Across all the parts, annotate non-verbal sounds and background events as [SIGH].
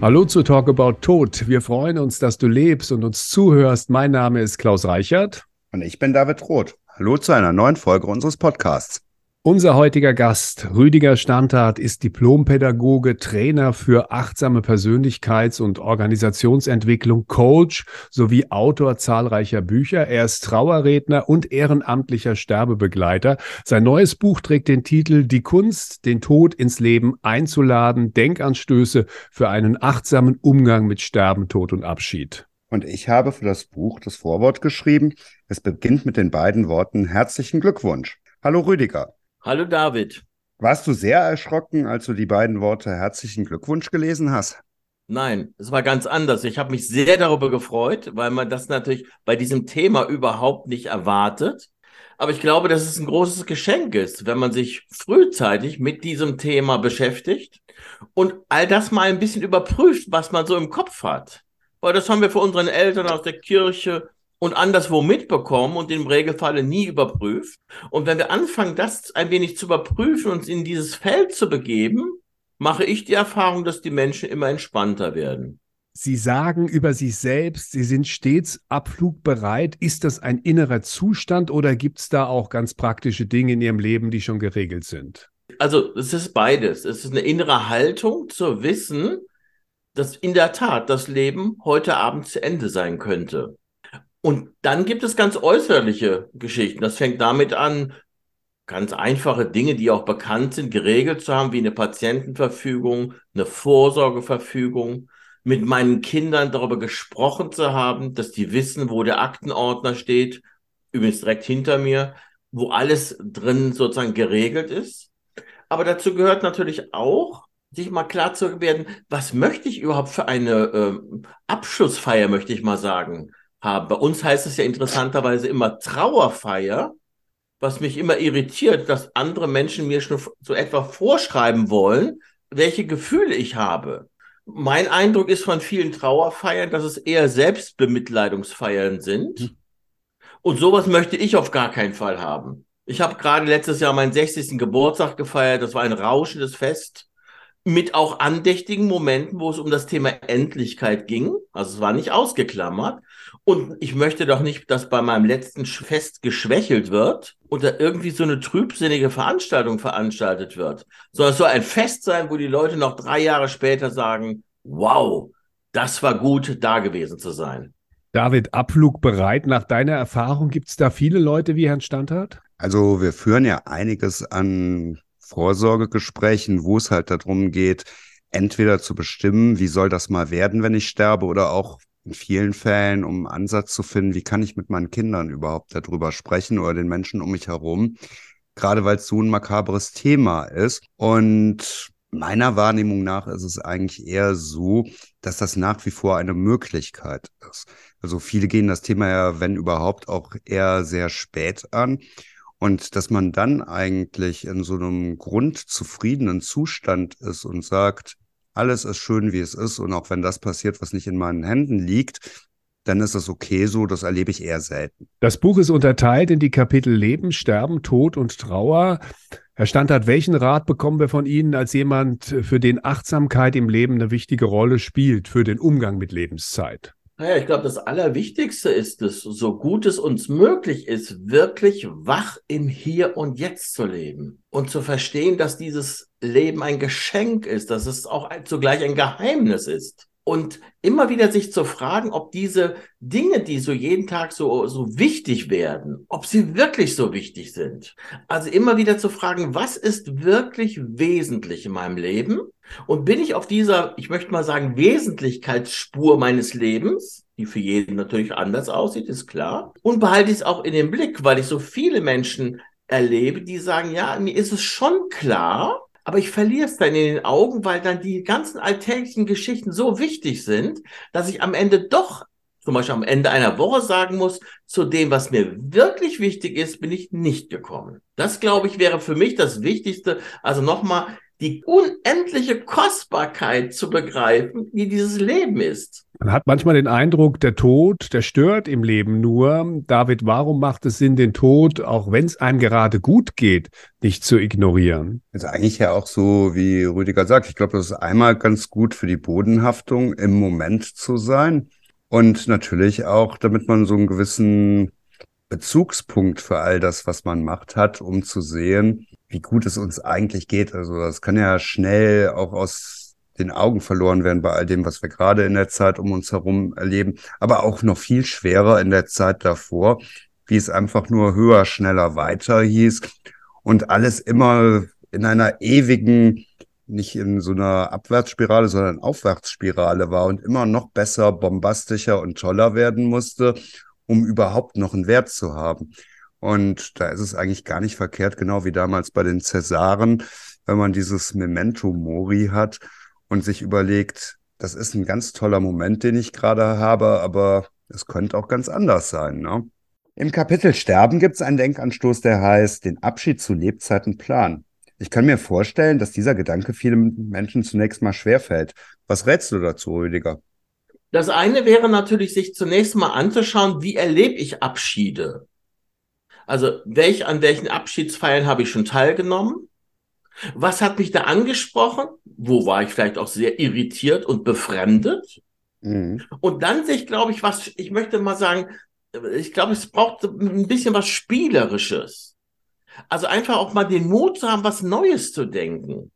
Hallo zu Talk About Tod. Wir freuen uns, dass du lebst und uns zuhörst. Mein Name ist Klaus Reichert. Und ich bin David Roth. Hallo zu einer neuen Folge unseres Podcasts. Unser heutiger Gast, Rüdiger Standart, ist Diplompädagoge, Trainer für achtsame Persönlichkeits- und Organisationsentwicklung, Coach sowie Autor zahlreicher Bücher. Er ist Trauerredner und ehrenamtlicher Sterbebegleiter. Sein neues Buch trägt den Titel Die Kunst, den Tod ins Leben einzuladen, Denkanstöße für einen achtsamen Umgang mit Sterben, Tod und Abschied. Und ich habe für das Buch das Vorwort geschrieben. Es beginnt mit den beiden Worten Herzlichen Glückwunsch. Hallo Rüdiger. Hallo David. Warst du sehr erschrocken, als du die beiden Worte herzlichen Glückwunsch gelesen hast? Nein, es war ganz anders. Ich habe mich sehr darüber gefreut, weil man das natürlich bei diesem Thema überhaupt nicht erwartet. Aber ich glaube, dass es ein großes Geschenk ist, wenn man sich frühzeitig mit diesem Thema beschäftigt und all das mal ein bisschen überprüft, was man so im Kopf hat. Weil das haben wir für unseren Eltern aus der Kirche und anderswo mitbekommen und im Regelfalle nie überprüft. Und wenn wir anfangen, das ein wenig zu überprüfen, uns in dieses Feld zu begeben, mache ich die Erfahrung, dass die Menschen immer entspannter werden. Sie sagen über sich selbst, Sie sind stets abflugbereit. Ist das ein innerer Zustand oder gibt es da auch ganz praktische Dinge in Ihrem Leben, die schon geregelt sind? Also es ist beides. Es ist eine innere Haltung zu wissen, dass in der Tat das Leben heute Abend zu Ende sein könnte. Und dann gibt es ganz äußerliche Geschichten. Das fängt damit an, ganz einfache Dinge, die auch bekannt sind, geregelt zu haben, wie eine Patientenverfügung, eine Vorsorgeverfügung, mit meinen Kindern darüber gesprochen zu haben, dass die wissen, wo der Aktenordner steht, übrigens direkt hinter mir, wo alles drin sozusagen geregelt ist. Aber dazu gehört natürlich auch, sich mal klar zu werden, was möchte ich überhaupt für eine äh, Abschlussfeier, möchte ich mal sagen haben. Bei uns heißt es ja interessanterweise immer Trauerfeier, was mich immer irritiert, dass andere Menschen mir schon so etwa vorschreiben wollen, welche Gefühle ich habe. Mein Eindruck ist von vielen Trauerfeiern, dass es eher Selbstbemitleidungsfeiern sind. Hm. Und sowas möchte ich auf gar keinen Fall haben. Ich habe gerade letztes Jahr meinen 60. Geburtstag gefeiert. Das war ein rauschendes Fest mit auch andächtigen Momenten, wo es um das Thema Endlichkeit ging. Also es war nicht ausgeklammert. Und ich möchte doch nicht, dass bei meinem letzten Fest geschwächelt wird und da irgendwie so eine trübsinnige Veranstaltung veranstaltet wird, sondern es soll ein Fest sein, wo die Leute noch drei Jahre später sagen, wow, das war gut, da gewesen zu sein. David, Abflug bereit. Nach deiner Erfahrung gibt es da viele Leute wie Herrn Standhardt? Also wir führen ja einiges an Vorsorgegesprächen, wo es halt darum geht, entweder zu bestimmen, wie soll das mal werden, wenn ich sterbe, oder auch in vielen Fällen, um einen Ansatz zu finden, wie kann ich mit meinen Kindern überhaupt darüber sprechen oder den Menschen um mich herum, gerade weil es so ein makabres Thema ist. Und meiner Wahrnehmung nach ist es eigentlich eher so, dass das nach wie vor eine Möglichkeit ist. Also viele gehen das Thema ja, wenn überhaupt, auch eher sehr spät an. Und dass man dann eigentlich in so einem grundzufriedenen Zustand ist und sagt, alles ist schön, wie es ist. Und auch wenn das passiert, was nicht in meinen Händen liegt, dann ist das okay so. Das erlebe ich eher selten. Das Buch ist unterteilt in die Kapitel Leben, Sterben, Tod und Trauer. Herr Standhardt, welchen Rat bekommen wir von Ihnen als jemand, für den Achtsamkeit im Leben eine wichtige Rolle spielt, für den Umgang mit Lebenszeit? Naja, ich glaube, das Allerwichtigste ist es, so gut es uns möglich ist, wirklich wach im Hier und Jetzt zu leben und zu verstehen, dass dieses Leben ein Geschenk ist, dass es auch zugleich ein Geheimnis ist. Und immer wieder sich zu fragen, ob diese Dinge, die so jeden Tag so, so wichtig werden, ob sie wirklich so wichtig sind. Also immer wieder zu fragen, was ist wirklich wesentlich in meinem Leben? Und bin ich auf dieser, ich möchte mal sagen, Wesentlichkeitsspur meines Lebens, die für jeden natürlich anders aussieht, ist klar. Und behalte ich es auch in den Blick, weil ich so viele Menschen erlebe, die sagen, ja, mir ist es schon klar, aber ich verliere es dann in den Augen, weil dann die ganzen alltäglichen Geschichten so wichtig sind, dass ich am Ende doch zum Beispiel am Ende einer Woche sagen muss, zu dem, was mir wirklich wichtig ist, bin ich nicht gekommen. Das, glaube ich, wäre für mich das Wichtigste. Also nochmal, die unendliche Kostbarkeit zu begreifen, wie dieses Leben ist. Man hat manchmal den Eindruck, der Tod, der stört im Leben nur. David, warum macht es Sinn, den Tod, auch wenn es einem gerade gut geht, nicht zu ignorieren? Also eigentlich ja auch so, wie Rüdiger sagt. Ich glaube, das ist einmal ganz gut für die Bodenhaftung, im Moment zu sein. Und natürlich auch, damit man so einen gewissen Bezugspunkt für all das, was man macht, hat, um zu sehen, wie gut es uns eigentlich geht. Also das kann ja schnell auch aus den Augen verloren werden bei all dem, was wir gerade in der Zeit um uns herum erleben, aber auch noch viel schwerer in der Zeit davor, wie es einfach nur höher, schneller, weiter hieß und alles immer in einer ewigen, nicht in so einer Abwärtsspirale, sondern Aufwärtsspirale war und immer noch besser, bombastischer und toller werden musste, um überhaupt noch einen Wert zu haben. Und da ist es eigentlich gar nicht verkehrt, genau wie damals bei den Cäsaren, wenn man dieses Memento Mori hat und sich überlegt, das ist ein ganz toller Moment, den ich gerade habe, aber es könnte auch ganz anders sein. Ne? Im Kapitel Sterben gibt es einen Denkanstoß, der heißt, den Abschied zu Lebzeiten planen. Ich kann mir vorstellen, dass dieser Gedanke vielen Menschen zunächst mal schwerfällt. Was rätst du dazu, Rüdiger? Das eine wäre natürlich, sich zunächst mal anzuschauen, wie erlebe ich Abschiede? Also welch, an welchen Abschiedsfeiern habe ich schon teilgenommen? Was hat mich da angesprochen? Wo war ich vielleicht auch sehr irritiert und befremdet? Mhm. Und dann sich, glaube ich, was, ich möchte mal sagen, ich glaube, es braucht ein bisschen was Spielerisches. Also einfach auch mal den Mut zu haben, was Neues zu denken.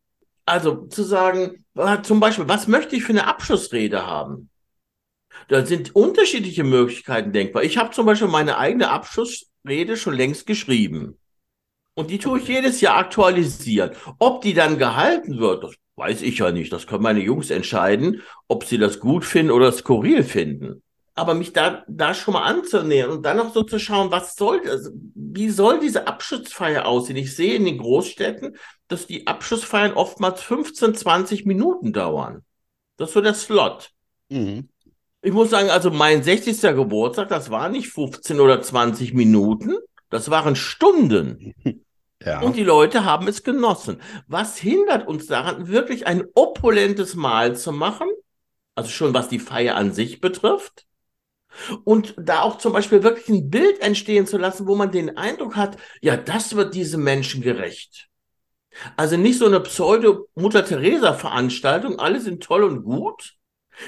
Also zu sagen, zum Beispiel, was möchte ich für eine Abschlussrede haben? Da sind unterschiedliche Möglichkeiten denkbar. Ich habe zum Beispiel meine eigene Abschluss Rede schon längst geschrieben. Und die tue ich jedes Jahr aktualisieren. Ob die dann gehalten wird, das weiß ich ja nicht. Das können meine Jungs entscheiden, ob sie das gut finden oder skurril finden. Aber mich da, da schon mal anzunähern und dann noch so zu schauen, was soll, also, wie soll diese Abschlussfeier aussehen? Ich sehe in den Großstädten, dass die Abschlussfeiern oftmals 15, 20 Minuten dauern. Das ist so der Slot. Mhm. Ich muss sagen, also mein 60. Geburtstag, das war nicht 15 oder 20 Minuten, das waren Stunden. [LAUGHS] Ja. Und die Leute haben es genossen. Was hindert uns daran, wirklich ein opulentes Mahl zu machen? Also schon was die Feier an sich betrifft. Und da auch zum Beispiel wirklich ein Bild entstehen zu lassen, wo man den Eindruck hat, ja, das wird diesem Menschen gerecht. Also nicht so eine Pseudo-Mutter-Theresa-Veranstaltung, alle sind toll und gut,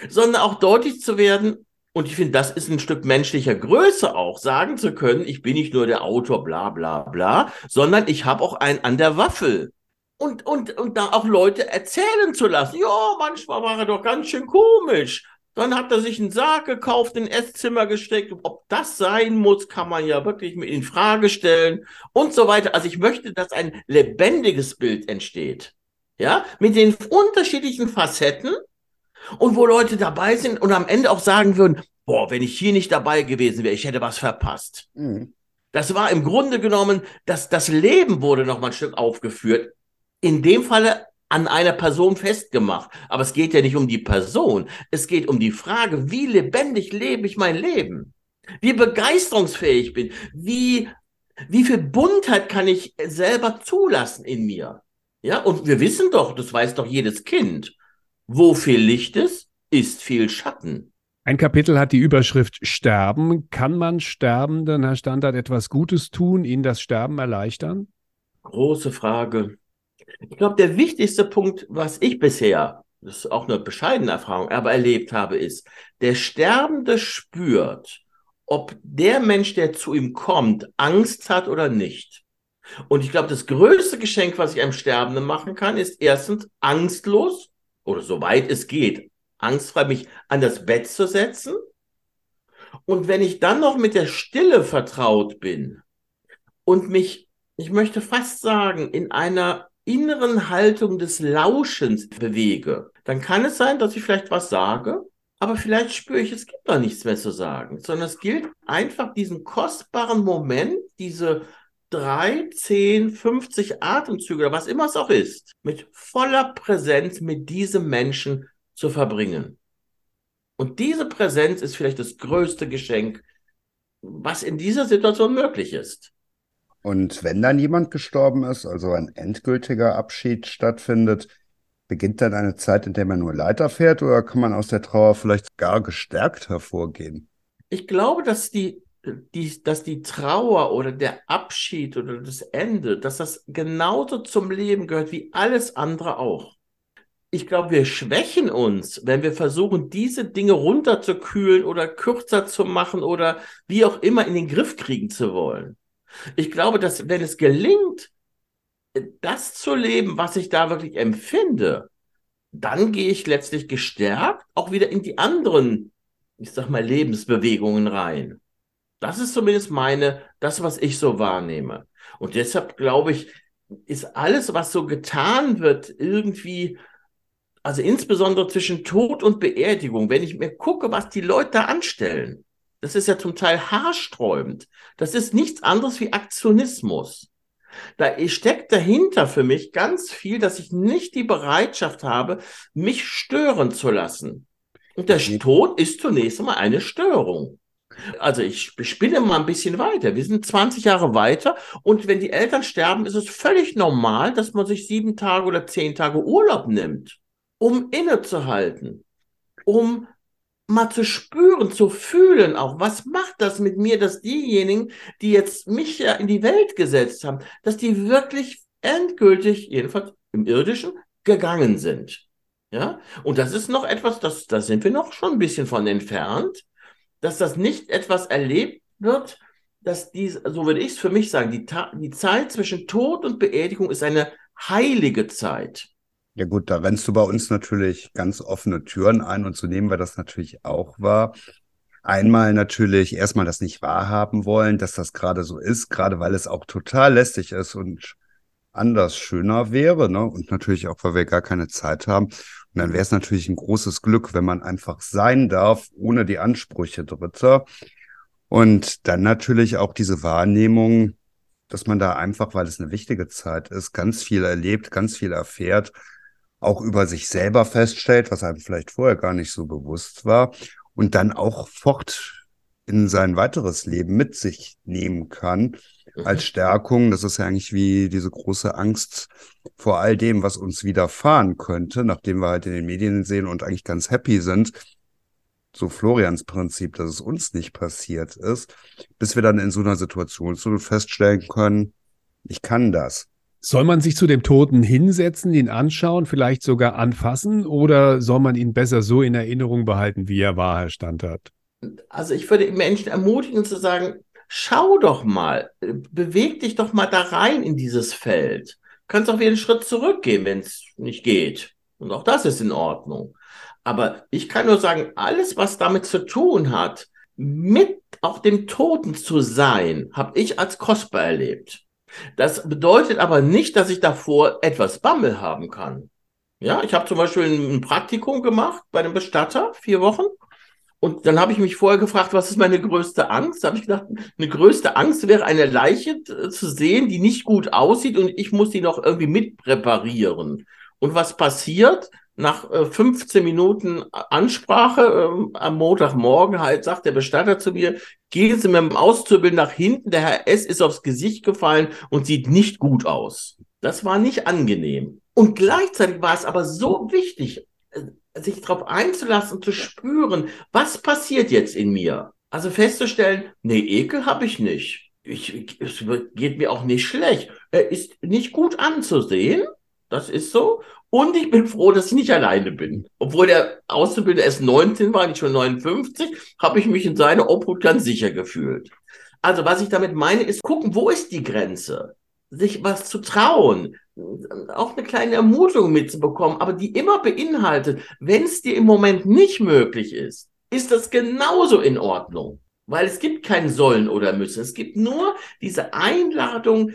sondern auch deutlich zu werden, und ich finde, das ist ein Stück menschlicher Größe auch, sagen zu können, ich bin nicht nur der Autor, bla bla bla, sondern ich habe auch einen an der Waffel. Und, und, und da auch Leute erzählen zu lassen, ja, manchmal war er doch ganz schön komisch. Dann hat er sich einen Sarg gekauft, in Esszimmer gesteckt. Ob das sein muss, kann man ja wirklich in Frage stellen und so weiter. Also ich möchte, dass ein lebendiges Bild entsteht. Ja, mit den unterschiedlichen Facetten und wo Leute dabei sind und am Ende auch sagen würden, boah, wenn ich hier nicht dabei gewesen wäre, ich hätte was verpasst. Mhm. Das war im Grunde genommen, dass das Leben wurde noch mal ein Stück aufgeführt. In dem Falle an einer Person festgemacht. Aber es geht ja nicht um die Person. Es geht um die Frage, wie lebendig lebe ich mein Leben? Wie begeisterungsfähig bin? Wie, wie viel Buntheit kann ich selber zulassen in mir? Ja, und wir wissen doch, das weiß doch jedes Kind. Wo viel Licht ist, ist viel Schatten. Ein Kapitel hat die Überschrift Sterben. Kann man Sterbenden, Herr Standard, etwas Gutes tun, ihnen das Sterben erleichtern? Große Frage. Ich glaube, der wichtigste Punkt, was ich bisher, das ist auch eine bescheidene Erfahrung, aber erlebt habe, ist, der Sterbende spürt, ob der Mensch, der zu ihm kommt, Angst hat oder nicht. Und ich glaube, das größte Geschenk, was ich einem Sterbenden machen kann, ist erstens angstlos oder soweit es geht, angstfrei mich an das Bett zu setzen. Und wenn ich dann noch mit der Stille vertraut bin und mich, ich möchte fast sagen, in einer inneren Haltung des Lauschens bewege, dann kann es sein, dass ich vielleicht was sage, aber vielleicht spüre ich, es gibt noch nichts mehr zu sagen, sondern es gilt einfach diesen kostbaren Moment, diese drei, zehn, 50 Atemzüge oder was immer es auch ist, mit voller Präsenz mit diesem Menschen zu verbringen. Und diese Präsenz ist vielleicht das größte Geschenk, was in dieser Situation möglich ist. Und wenn dann jemand gestorben ist, also ein endgültiger Abschied stattfindet, beginnt dann eine Zeit, in der man nur Leiter fährt oder kann man aus der Trauer vielleicht gar gestärkt hervorgehen? Ich glaube, dass die, die, dass die Trauer oder der Abschied oder das Ende, dass das genauso zum Leben gehört wie alles andere auch. Ich glaube, wir schwächen uns, wenn wir versuchen, diese Dinge runterzukühlen oder kürzer zu machen oder wie auch immer in den Griff kriegen zu wollen. Ich glaube, dass wenn es gelingt, das zu leben, was ich da wirklich empfinde, dann gehe ich letztlich gestärkt auch wieder in die anderen, ich sag mal, Lebensbewegungen rein. Das ist zumindest meine, das, was ich so wahrnehme. Und deshalb glaube ich, ist alles, was so getan wird, irgendwie, also insbesondere zwischen Tod und Beerdigung, wenn ich mir gucke, was die Leute da anstellen, das ist ja zum Teil haarsträubend. Das ist nichts anderes wie Aktionismus. Da steckt dahinter für mich ganz viel, dass ich nicht die Bereitschaft habe, mich stören zu lassen. Und der Tod ist zunächst einmal eine Störung. Also ich spinne mal ein bisschen weiter. Wir sind 20 Jahre weiter und wenn die Eltern sterben, ist es völlig normal, dass man sich sieben Tage oder zehn Tage Urlaub nimmt, um innezuhalten, um mal zu spüren, zu fühlen auch, was macht das mit mir, dass diejenigen, die jetzt mich ja in die Welt gesetzt haben, dass die wirklich endgültig, jedenfalls im irdischen, gegangen sind. Ja, und das ist noch etwas, das, da sind wir noch schon ein bisschen von entfernt, dass das nicht etwas erlebt wird, dass dies, so würde ich es für mich sagen, die, die Zeit zwischen Tod und Beerdigung ist eine heilige Zeit. Ja gut, da rennst du bei uns natürlich ganz offene Türen ein und so nehmen wir das natürlich auch wahr. Einmal natürlich erstmal das nicht wahrhaben wollen, dass das gerade so ist, gerade weil es auch total lästig ist und anders schöner wäre, ne? Und natürlich auch, weil wir gar keine Zeit haben. Und dann wäre es natürlich ein großes Glück, wenn man einfach sein darf, ohne die Ansprüche Dritter. Und dann natürlich auch diese Wahrnehmung, dass man da einfach, weil es eine wichtige Zeit ist, ganz viel erlebt, ganz viel erfährt auch über sich selber feststellt, was einem vielleicht vorher gar nicht so bewusst war und dann auch fort in sein weiteres Leben mit sich nehmen kann als. Stärkung. Das ist ja eigentlich wie diese große Angst vor all dem, was uns widerfahren könnte, nachdem wir halt in den Medien sehen und eigentlich ganz happy sind. So Florians Prinzip, dass es uns nicht passiert ist, bis wir dann in so einer Situation so feststellen können, ich kann das. Soll man sich zu dem Toten hinsetzen, ihn anschauen, vielleicht sogar anfassen oder soll man ihn besser so in Erinnerung behalten, wie er war, Herr Standard? Also ich würde Menschen ermutigen zu sagen, schau doch mal, beweg dich doch mal da rein in dieses Feld. Kannst auch wieder einen Schritt zurückgehen, wenn es nicht geht. Und auch das ist in Ordnung. Aber ich kann nur sagen, alles, was damit zu tun hat, mit auch dem Toten zu sein, habe ich als kostbar erlebt. Das bedeutet aber nicht, dass ich davor etwas Bammel haben kann. Ja, ich habe zum Beispiel ein Praktikum gemacht bei einem Bestatter, vier Wochen. Und dann habe ich mich vorher gefragt, was ist meine größte Angst? Da habe ich gedacht, eine größte Angst wäre, eine Leiche zu sehen, die nicht gut aussieht und ich muss die noch irgendwie mitpräparieren. Und was passiert? nach 15 äh, Minuten Ansprache äh, am Montagmorgen halt sagt der Bestatter zu mir, gehen Sie mit dem Auszubildenden nach hinten, der Herr S. ist aufs Gesicht gefallen und sieht nicht gut aus. Das war nicht angenehm. Und gleichzeitig war es aber so wichtig, äh, sich darauf einzulassen zu spüren, was passiert jetzt in mir. Also festzustellen, nee, Ekel habe ich nicht. Ich, es geht mir auch nicht schlecht. Er ist nicht gut anzusehen. Das ist so. Und ich bin froh, dass ich nicht alleine bin. Obwohl der Auszubildende erst 19 war, nicht schon 59, habe ich mich in seiner Obhut ganz sicher gefühlt. Also was ich damit meine, ist gucken, wo ist die Grenze? Sich was zu trauen, auch eine kleine Ermutigung mitzubekommen, aber die immer beinhaltet, wenn es dir im Moment nicht möglich ist, ist das genauso in Ordnung. Weil es gibt kein Sollen oder Müssen. Es gibt nur diese Einladung,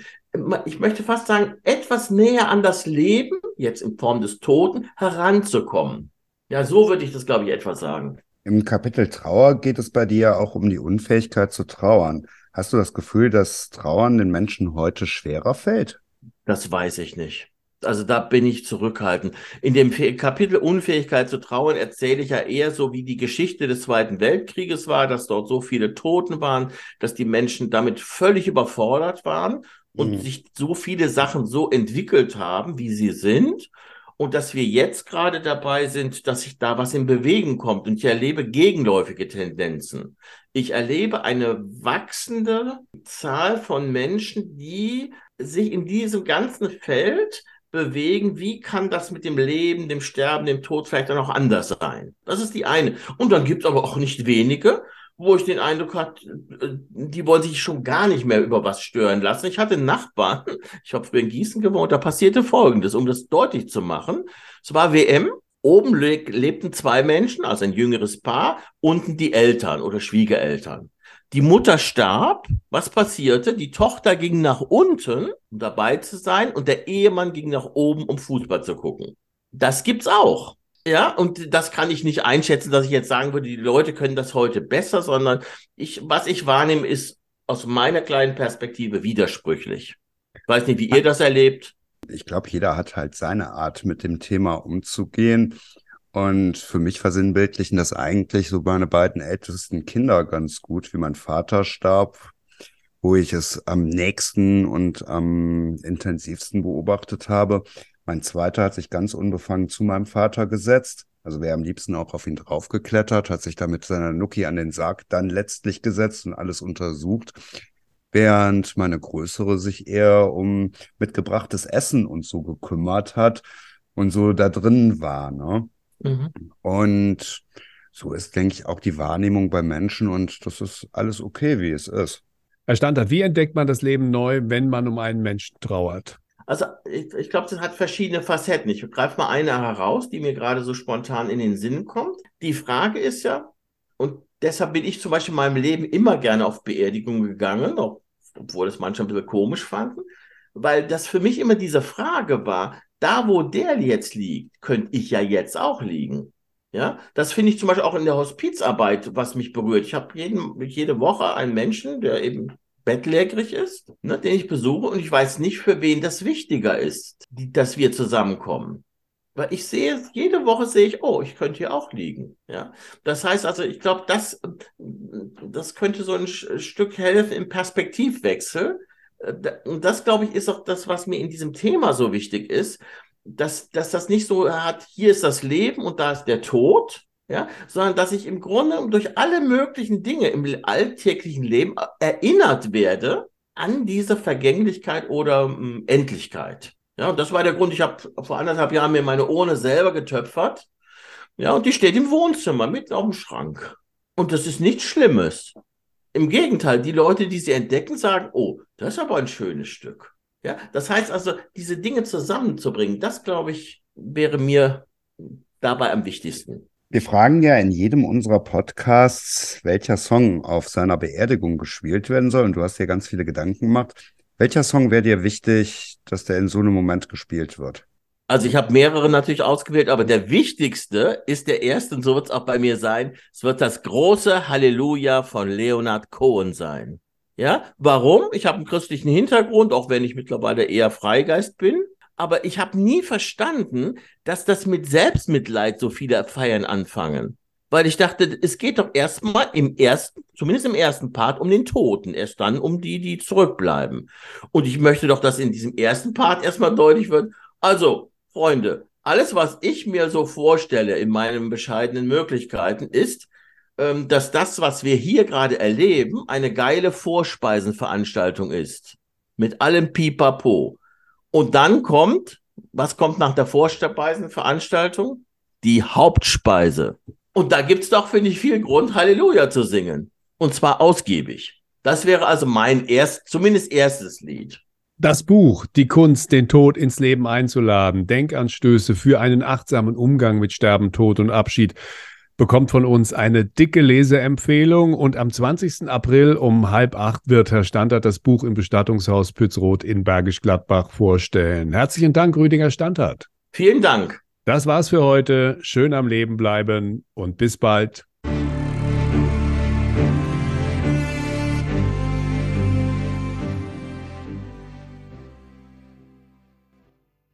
ich möchte fast sagen, etwas näher an das Leben, jetzt in Form des Toten, heranzukommen. Ja, so würde ich das, glaube ich, etwas sagen. Im Kapitel Trauer geht es bei dir auch um die Unfähigkeit zu trauern. Hast du das Gefühl, dass Trauern den Menschen heute schwerer fällt? Das weiß ich nicht. Also da bin ich zurückhaltend. In dem Kapitel Unfähigkeit zu trauen erzähle ich ja eher so, wie die Geschichte des Zweiten Weltkrieges war, dass dort so viele Toten waren, dass die Menschen damit völlig überfordert waren und mhm. sich so viele Sachen so entwickelt haben, wie sie sind. Und dass wir jetzt gerade dabei sind, dass sich da was in Bewegung kommt. Und ich erlebe gegenläufige Tendenzen. Ich erlebe eine wachsende Zahl von Menschen, die sich in diesem ganzen Feld bewegen, wie kann das mit dem Leben, dem Sterben, dem Tod vielleicht dann auch anders sein? Das ist die eine. Und dann gibt es aber auch nicht wenige, wo ich den Eindruck hatte, äh, die wollen sich schon gar nicht mehr über was stören lassen. Ich hatte einen Nachbarn, [LAUGHS] ich habe in Gießen gewohnt, da passierte Folgendes, um das deutlich zu machen. Es war WM, oben le lebten zwei Menschen, also ein jüngeres Paar, unten die Eltern oder Schwiegereltern. Die Mutter starb. Was passierte? Die Tochter ging nach unten, um dabei zu sein, und der Ehemann ging nach oben, um Fußball zu gucken. Das gibt's auch. Ja, und das kann ich nicht einschätzen, dass ich jetzt sagen würde, die Leute können das heute besser, sondern ich, was ich wahrnehme, ist aus meiner kleinen Perspektive widersprüchlich. Ich weiß nicht, wie ihr das erlebt. Ich glaube, jeder hat halt seine Art, mit dem Thema umzugehen. Und für mich versinnbildlichen das eigentlich so meine beiden ältesten Kinder ganz gut, wie mein Vater starb, wo ich es am nächsten und am intensivsten beobachtet habe. Mein zweiter hat sich ganz unbefangen zu meinem Vater gesetzt. Also wäre am liebsten auch auf ihn draufgeklettert, hat sich da mit seiner Nuki an den Sarg dann letztlich gesetzt und alles untersucht. Während meine Größere sich eher um mitgebrachtes Essen und so gekümmert hat und so da drin war. Ne? Mhm. Und so ist, denke ich, auch die Wahrnehmung bei Menschen und das ist alles okay, wie es ist. Herr Standard, wie entdeckt man das Leben neu, wenn man um einen Menschen trauert? Also ich, ich glaube, das hat verschiedene Facetten. Ich greife mal eine heraus, die mir gerade so spontan in den Sinn kommt. Die Frage ist ja, und deshalb bin ich zum Beispiel in meinem Leben immer gerne auf Beerdigungen gegangen, auch, obwohl es manche ein bisschen komisch fanden, weil das für mich immer diese Frage war, da wo der jetzt liegt, könnte ich ja jetzt auch liegen. Ja, das finde ich zum Beispiel auch in der Hospizarbeit, was mich berührt. Ich habe jede Woche einen Menschen, der eben bettlägerig ist, ne, den ich besuche und ich weiß nicht, für wen das wichtiger ist, die, dass wir zusammenkommen. Weil ich sehe, jede Woche sehe ich, oh, ich könnte hier auch liegen. Ja, das heißt also, ich glaube, das, das könnte so ein Stück helfen im Perspektivwechsel. Äh, und das, glaube ich, ist auch das, was mir in diesem Thema so wichtig ist, dass, dass das nicht so hat, hier ist das Leben und da ist der Tod, ja, sondern dass ich im Grunde durch alle möglichen Dinge im alltäglichen Leben erinnert werde an diese Vergänglichkeit oder ähm, Endlichkeit. Ja, und das war der Grund. Ich habe vor anderthalb Jahren mir meine Urne selber getöpfert. Ja, und die steht im Wohnzimmer, mitten auf dem Schrank. Und das ist nichts Schlimmes. Im Gegenteil, die Leute, die sie entdecken, sagen, oh, das ist aber ein schönes Stück. Ja, das heißt also, diese Dinge zusammenzubringen, das glaube ich, wäre mir dabei am wichtigsten. Wir fragen ja in jedem unserer Podcasts, welcher Song auf seiner Beerdigung gespielt werden soll. Und du hast dir ganz viele Gedanken gemacht. Welcher Song wäre dir wichtig, dass der in so einem Moment gespielt wird? Also ich habe mehrere natürlich ausgewählt, aber der wichtigste ist der erste und so wird es auch bei mir sein. Es wird das große Halleluja von Leonard Cohen sein. Ja, warum? Ich habe einen christlichen Hintergrund, auch wenn ich mittlerweile eher Freigeist bin aber ich habe nie verstanden, dass das mit Selbstmitleid so viele Feiern anfangen. Weil ich dachte, es geht doch erstmal im ersten, zumindest im ersten Part, um den Toten, erst dann um die, die zurückbleiben. Und ich möchte doch, dass in diesem ersten Part erstmal deutlich wird, also, Freunde, alles, was ich mir so vorstelle in meinen bescheidenen Möglichkeiten, ist, ähm, dass das, was wir hier gerade erleben, eine geile Vorspeisenveranstaltung ist. Mit allem Pipapo. Und dann kommt, was kommt nach der Vorspeisenveranstaltung? Die Hauptspeise. Und da gibt's doch, finde ich, viel Grund, Halleluja zu singen. Und zwar ausgiebig. Das wäre also mein erst, zumindest erstes Lied. Das Buch Die Kunst, den Tod ins Leben einzuladen, Denkanstöße für einen achtsamen Umgang mit Sterben, Tod und Abschied bekommt von uns eine dicke Leseempfehlung und am 20. April um halb acht wird Herr Standard das Buch im Bestattungshaus Pützroth in Bergisch Gladbach vorstellen. Herzlichen Dank, Rüdiger Standard. Vielen Dank. Das war's für heute. Schön am Leben bleiben und bis bald.